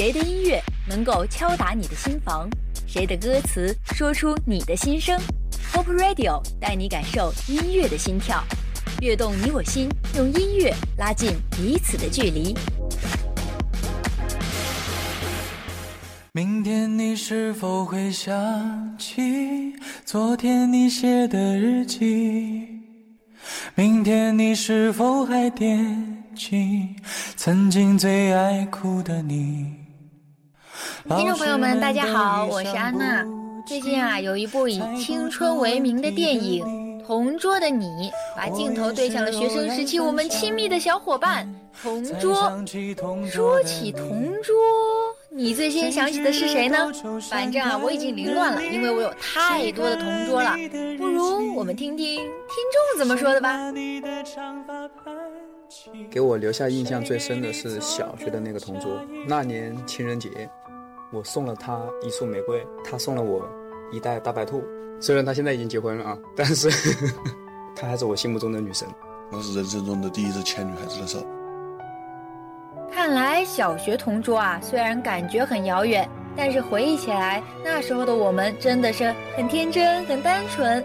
谁的音乐能够敲打你的心房？谁的歌词说出你的心声？Hope Radio 带你感受音乐的心跳，跃动你我心，用音乐拉近彼此的距离。明天你是否会想起昨天你写的日记？明天你是否还惦记曾经最爱哭的你？听众朋友们，大家好，我是安娜。最近啊，有一部以青春为名的电影《同桌的你》，把镜头对向了学生时期我们亲密的小伙伴同桌。说起同桌。你最先想起的是谁呢？反正啊，我已经凌乱了，因为我有太多的同桌了。不如我们听听听众怎么说的吧。给我留下印象最深的是小学的那个同桌。那年情人节，我送了他一束玫瑰，他送了我一袋大白兔。虽然他现在已经结婚了啊，但是 她还是我心目中的女神。那是人生中的第一次牵女孩子的手。看来小学同桌啊，虽然感觉很遥远，但是回忆起来，那时候的我们真的是很天真、很单纯。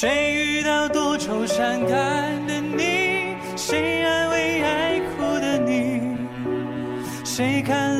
谁遇到多愁善感的你？谁安慰爱哭的你？谁看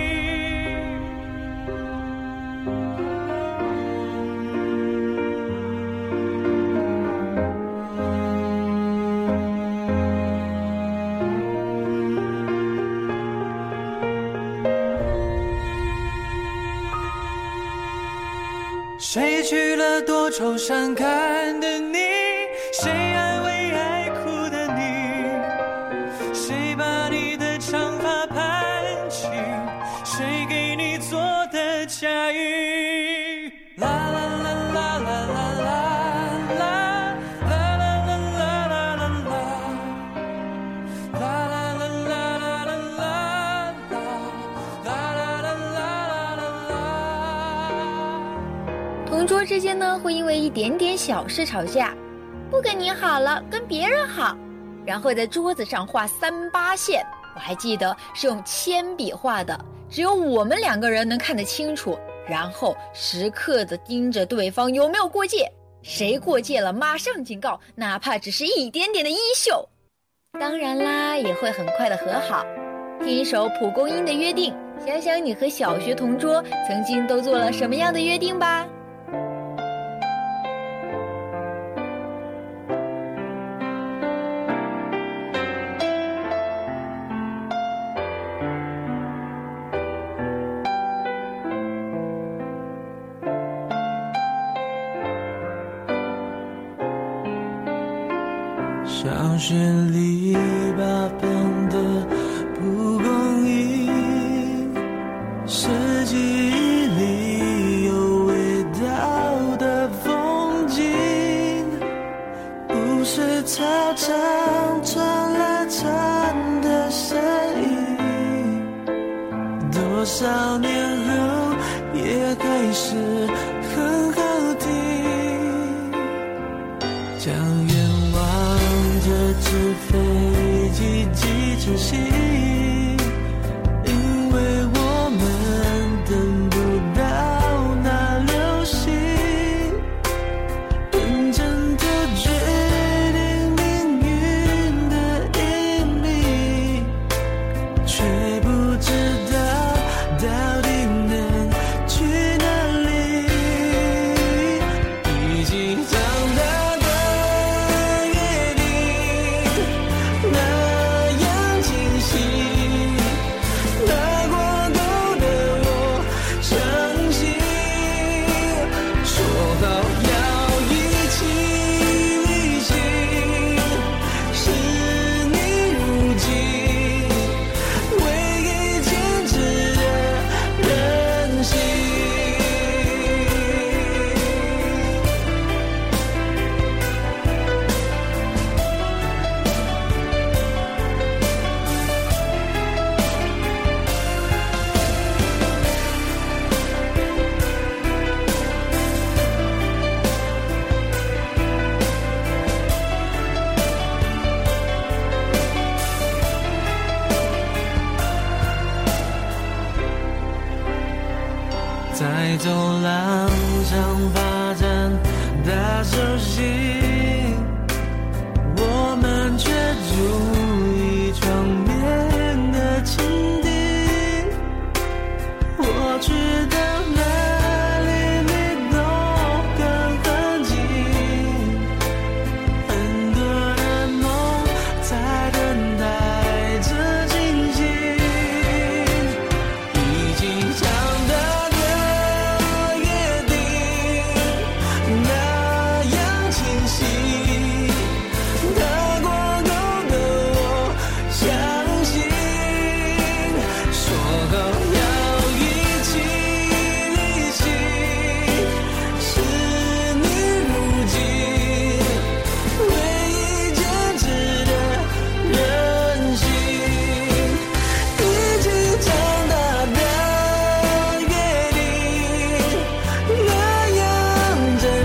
了多愁善感的你？谁安慰爱哭的你？谁把你的长发盘起？谁给你做的嫁衣？之间呢，会因为一点点小事吵架，不跟你好了，跟别人好，然后在桌子上画三八线。我还记得是用铅笔画的，只有我们两个人能看得清楚。然后时刻的盯着对方有没有过界，谁过界了马上警告，哪怕只是一点点的衣袖。当然啦，也会很快的和好。听一首蒲公英的约定，想想你和小学同桌曾经都做了什么样的约定吧。教室里。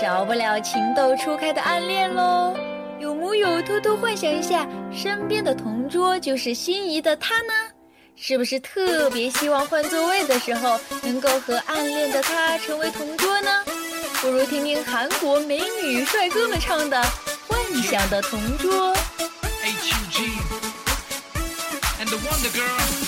少不了情窦初开的暗恋喽。有木有偷偷幻想一下身边的同桌就是心仪的他呢？是不是特别希望换座位的时候能够和暗恋的他成为同桌呢？不如听听韩国美女帅哥们唱的幻想的同桌。Hgm and the wonder girl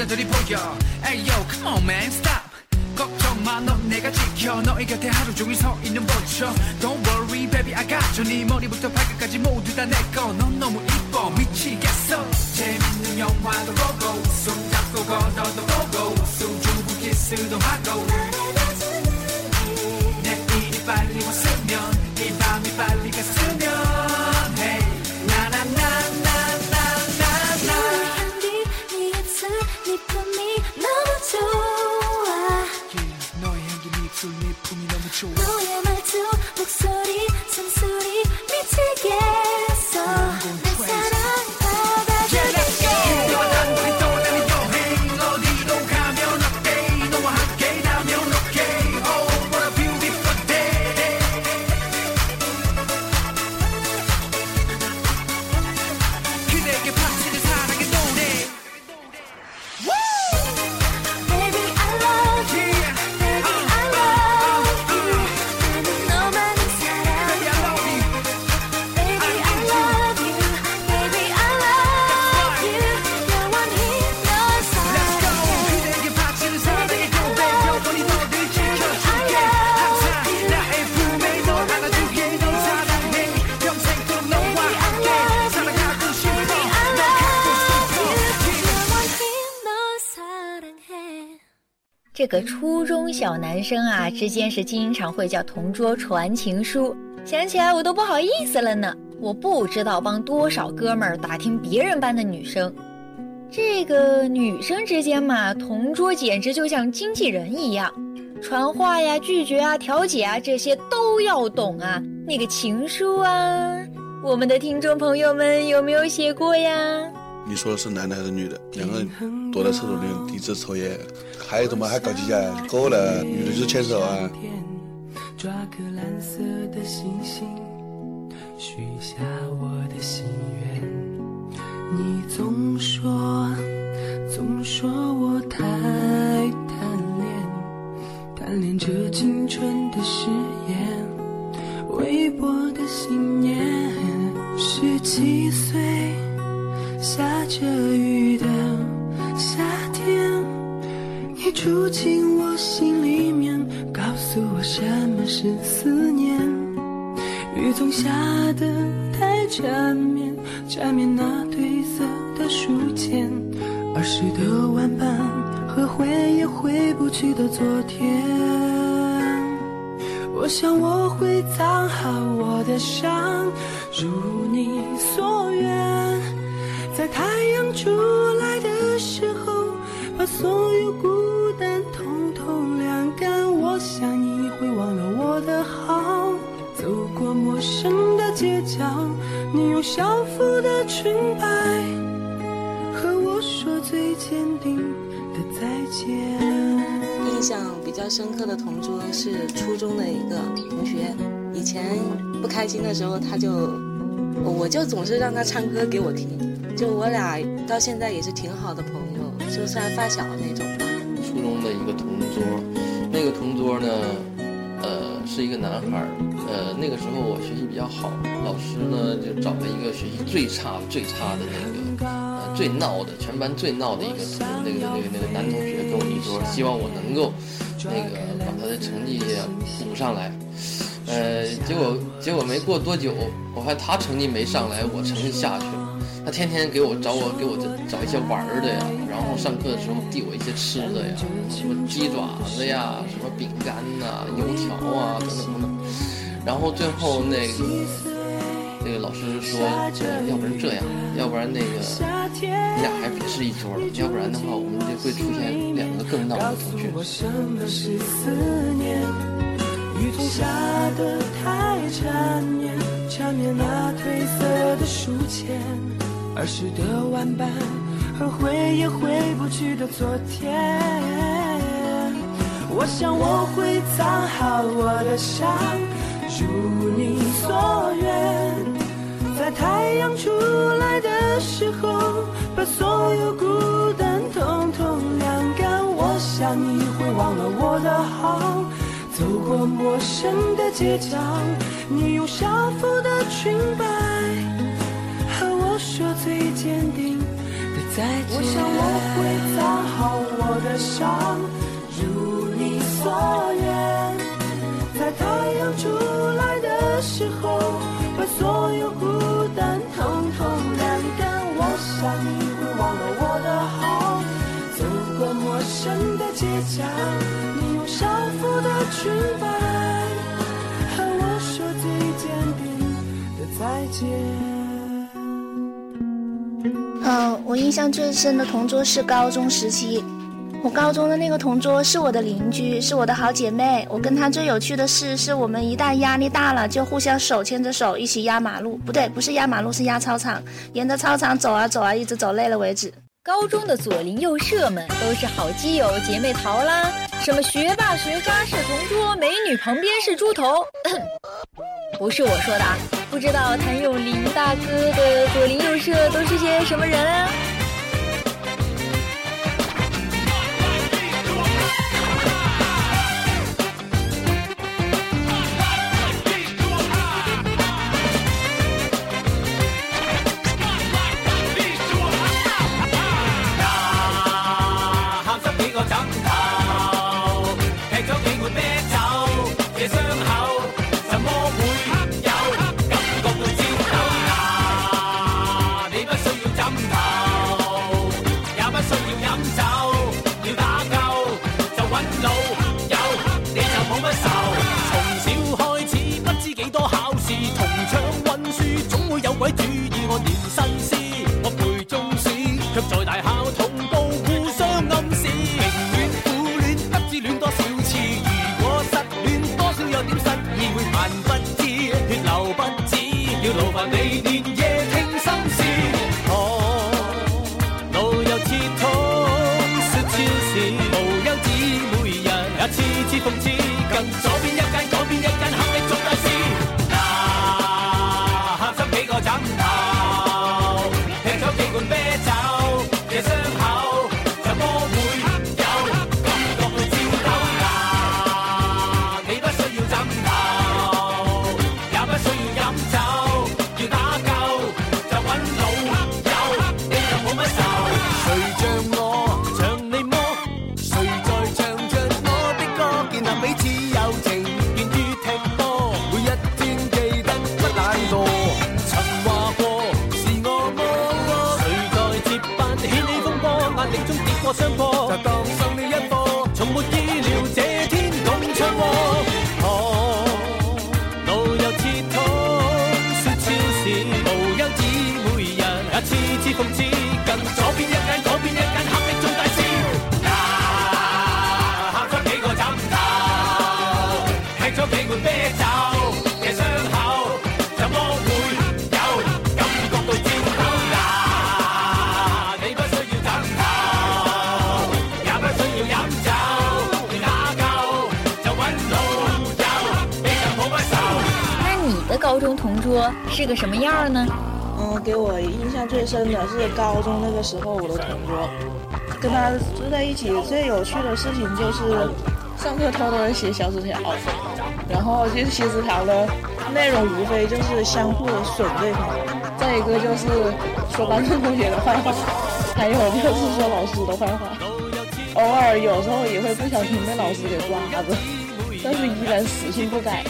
남자들이 보여. Hey yo come on man stop. 걱정 마넌 내가 지켜. 너의 곁에 하루 종일 서 있는 보초 Don't worry baby I got you. 네 머리부터 발끝까지 모두 다 내꺼 넌 너무 이뻐. 미치겠어. 재밌는 영화도 보고 손잡고 걸어도 보고 수줍은 키스도 하고 个初中小男生啊，之间是经常会叫同桌传情书，想起来我都不好意思了呢。我不知道帮多少哥们儿打听别人班的女生，这个女生之间嘛，同桌简直就像经纪人一样，传话呀、拒绝啊、调解啊，这些都要懂啊。那个情书啊，我们的听众朋友们有没有写过呀？你说的是男的还是女的？两个人躲在厕所里第一次抽烟，还有什么还搞起架，够了，女的就牵手啊。抓颗蓝色的星星，许下我的心愿。你总说，总说我太贪恋，贪恋。这青春的誓言，微薄的信念。十七岁，下着雨的夏天。你住进我心里面，告诉我什么是思念。雨总下得太缠绵，缠绵那褪色的书签。儿时的玩伴和回也回不去的昨天。我想我会藏好我的伤，如你所愿。在太阳出来的时候，把所有孤单统统晾干。我想你会忘了我的好，走过陌生的街角，你用校服的裙摆和我说最坚定的再见。印象比较深刻的同桌是初中的一个同学，以前不开心的时候，他就，我就总是让他唱歌给我听，就我俩到现在也是挺好的朋友，就算发小那种吧。初中的一个同桌，那个同桌呢，呃，是一个男孩儿，呃，那个时候我学习比较好，老师呢就找了一个学习最差最差的那个，呃，最闹的，全班最闹的一个同那个那个那个男同学跟我一桌，希望我能够那个把他的成绩补上来。呃，结果结果没过多久，我看他成绩没上来，我成绩下去了。天天给我找我给我找一些玩儿的呀，然后上课的时候递我一些吃的呀，什么鸡爪子呀，什么饼干呐、油条啊等等等等。然后最后那个那个老师说，要不然这样，要不然那个你俩还别是一桌了，要不然的话我们就会出现两个更闹的同学。我什么是思念？雨总下得太缠绵，缠绵那褪色的书签。儿时的玩伴和回也回不去的昨天。我想我会藏好我的伤，如你所愿。在太阳出来的时候，把所有孤单统统晾干。我想你会忘了我的好，走过陌生的街角，你用校服的裙摆说最坚定的再见。我想我会藏好我的伤，如你所愿，在太阳出来的时候，把所有孤单统统晾干。我想你会忘了我的好，走过陌生的街角，你用少妇的裙摆和我说最坚定的再见。嗯，我印象最深的同桌是高中时期。我高中的那个同桌是我的邻居，是我的好姐妹。我跟她最有趣的事是我们一旦压力大了，就互相手牵着手一起压马路。不对，不是压马路，是压操场，沿着操场走啊走啊，一直走累了为止。高中的左邻右舍们都是好基友、姐妹淘啦，什么学霸学渣是同桌，美女旁边是猪头，不是我说的啊。不知道谭咏麟大哥的左邻右舍都是些什么人啊？要劳烦你连夜 次次諷刺，近左邊一間，左邊一間，肯定做大事。嗱，喊出幾個枕頭，吃咗幾罐啤酒，嘅傷口怎麼會有感覺到尖頭呀？你不需要枕頭，也不需要飲酒，要打救就揾老友，你就冇乜愁。那你的高中同桌是个什么样呢？给我印象最深的是高中那个时候，我的同桌，跟他住在一起最有趣的事情就是上课偷偷的写小纸条，然后就是写纸条的内容无非就是相互损对方，再一个就是说班上同学的坏话，还有就是说老师的坏话，偶尔有时候也会不小心被老师给抓着，但是依然死性不改。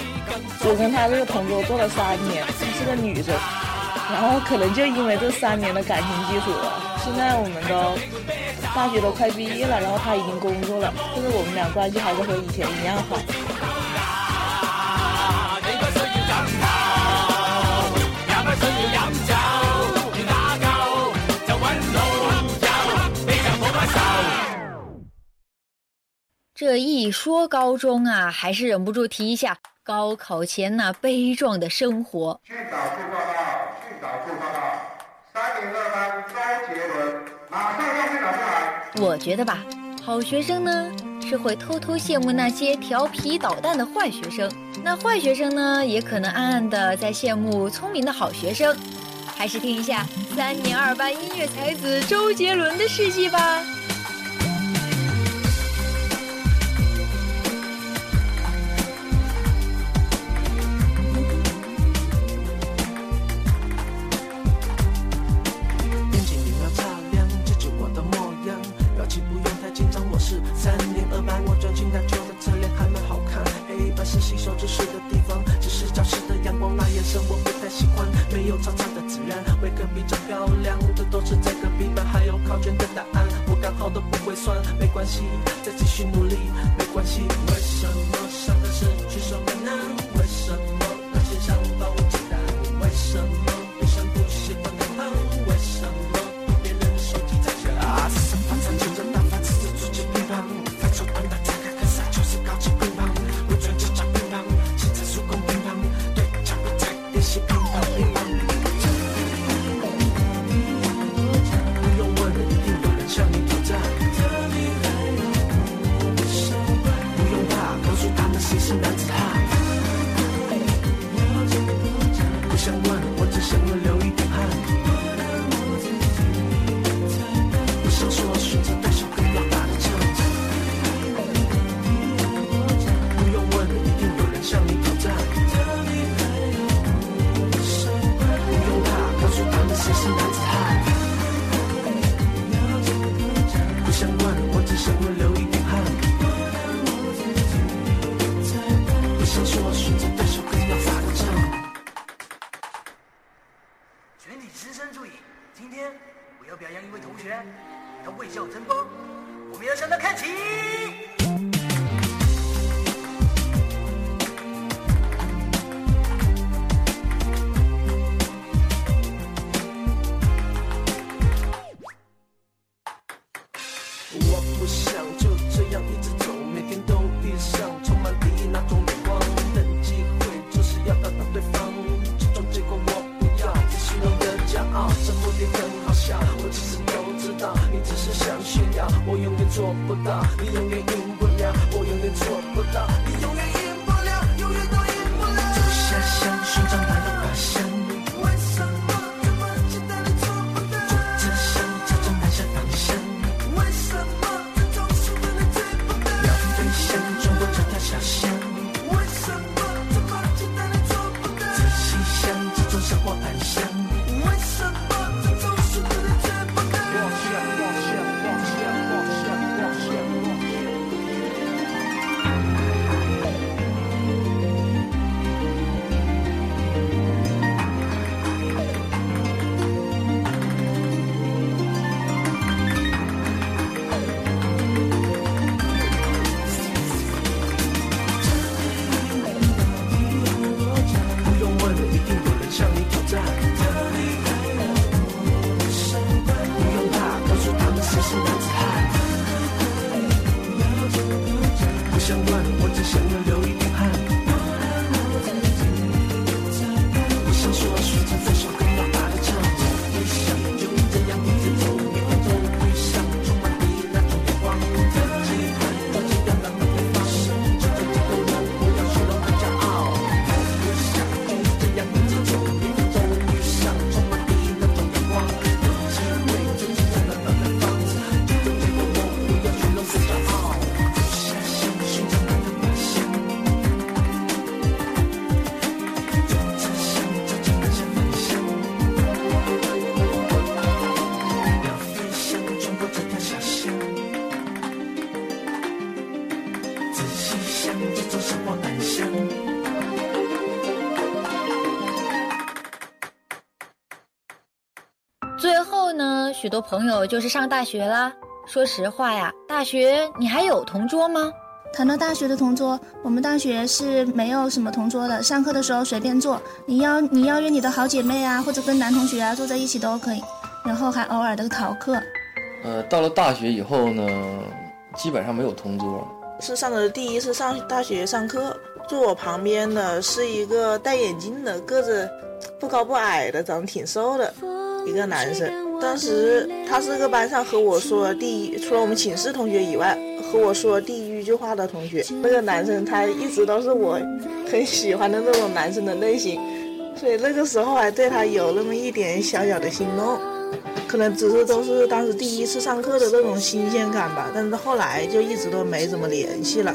我跟他这个同桌做了三年，她是个女生。然后可能就因为这三年的感情基础了，现在我们都大学都快毕业了，然后他已经工作了，但是我们俩关系还是和以前一样好。这一说高中啊，还是忍不住提一下高考前那悲壮的生活。我觉得吧，好学生呢是会偷偷羡慕那些调皮捣蛋的坏学生，那坏学生呢也可能暗暗的在羡慕聪明的好学生。还是听一下三年二班音乐才子周杰伦的事迹吧。你很好笑，我其实都知道。你只是想炫耀，我永远做不到。你永远赢不了，我永远做不到。你永远。呢许多朋友就是上大学啦。说实话呀大学你还有同桌吗？谈到大学的同桌我们大学是没有什么同桌的上课的时候随便坐。你邀你邀约你的好姐妹啊或者跟男同学啊坐在一起都可以然后还偶尔的逃课。呃到了大学以后呢基本上没有同桌是上的第一次上大学上课坐我旁边的是一个戴眼镜的个子不高不矮的长得挺瘦的一个男生当时他是个班上和我说第一除了我们寝室同学以外和我说第一句话的同学。那个男生他一直都是我很喜欢的那种男生的类型所以那个时候还对他有那么一点小小的心动。可能只是都是当时第一次上课的那种新鲜感吧但是后来就一直都没怎么联系了。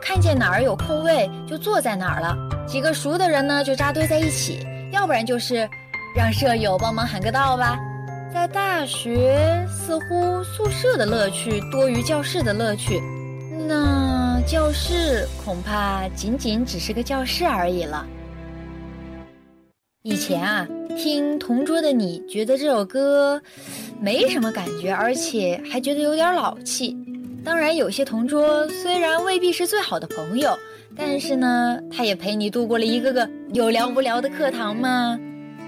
看见哪儿有空位就坐在哪儿了。几个熟的人呢就扎堆在一起，要不然就是让舍友帮忙喊个到吧。在大学，似乎宿舍的乐趣多于教室的乐趣，那教室恐怕仅仅只是个教室而已了。以前啊，听《同桌的你》，觉得这首歌没什么感觉，而且还觉得有点老气。当然，有些同桌虽然未必是最好的朋友，但是呢，他也陪你度过了一个个有聊无聊的课堂嘛。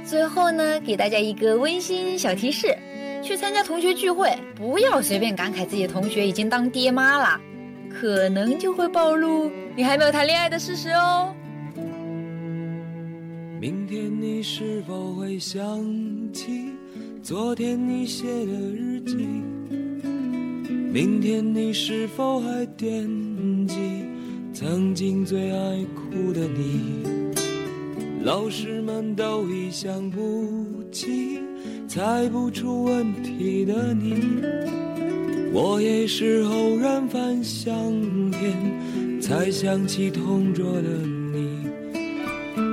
最后呢，给大家一个温馨小提示：去参加同学聚会，不要随便感慨自己的同学已经当爹妈了，可能就会暴露你还没有谈恋爱的事实哦。明天你是否会想起昨天你写的日记？明天你是否还惦记曾经最爱哭的你？老师们都已想不起猜不出问题的你，我也是偶然翻相片才想起同桌的你。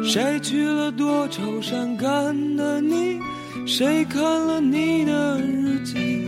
谁去了多愁善感的你？谁看了你的日记？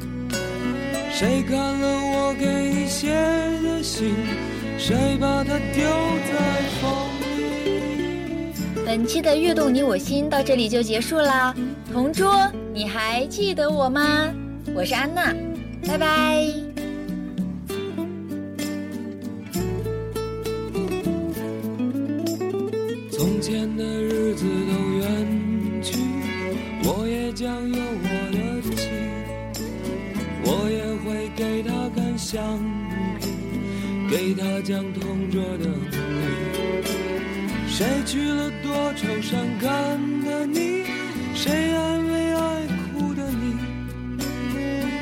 谁看了我给你写的信谁把它丢在风里？本期的悦动你我心到这里就结束啦同桌你还记得我吗？我是安娜拜拜。从前的日子将同桌的你。谁娶了多愁善感的你？谁安慰爱哭的你？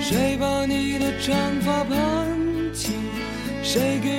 谁把你的长发盘起？谁给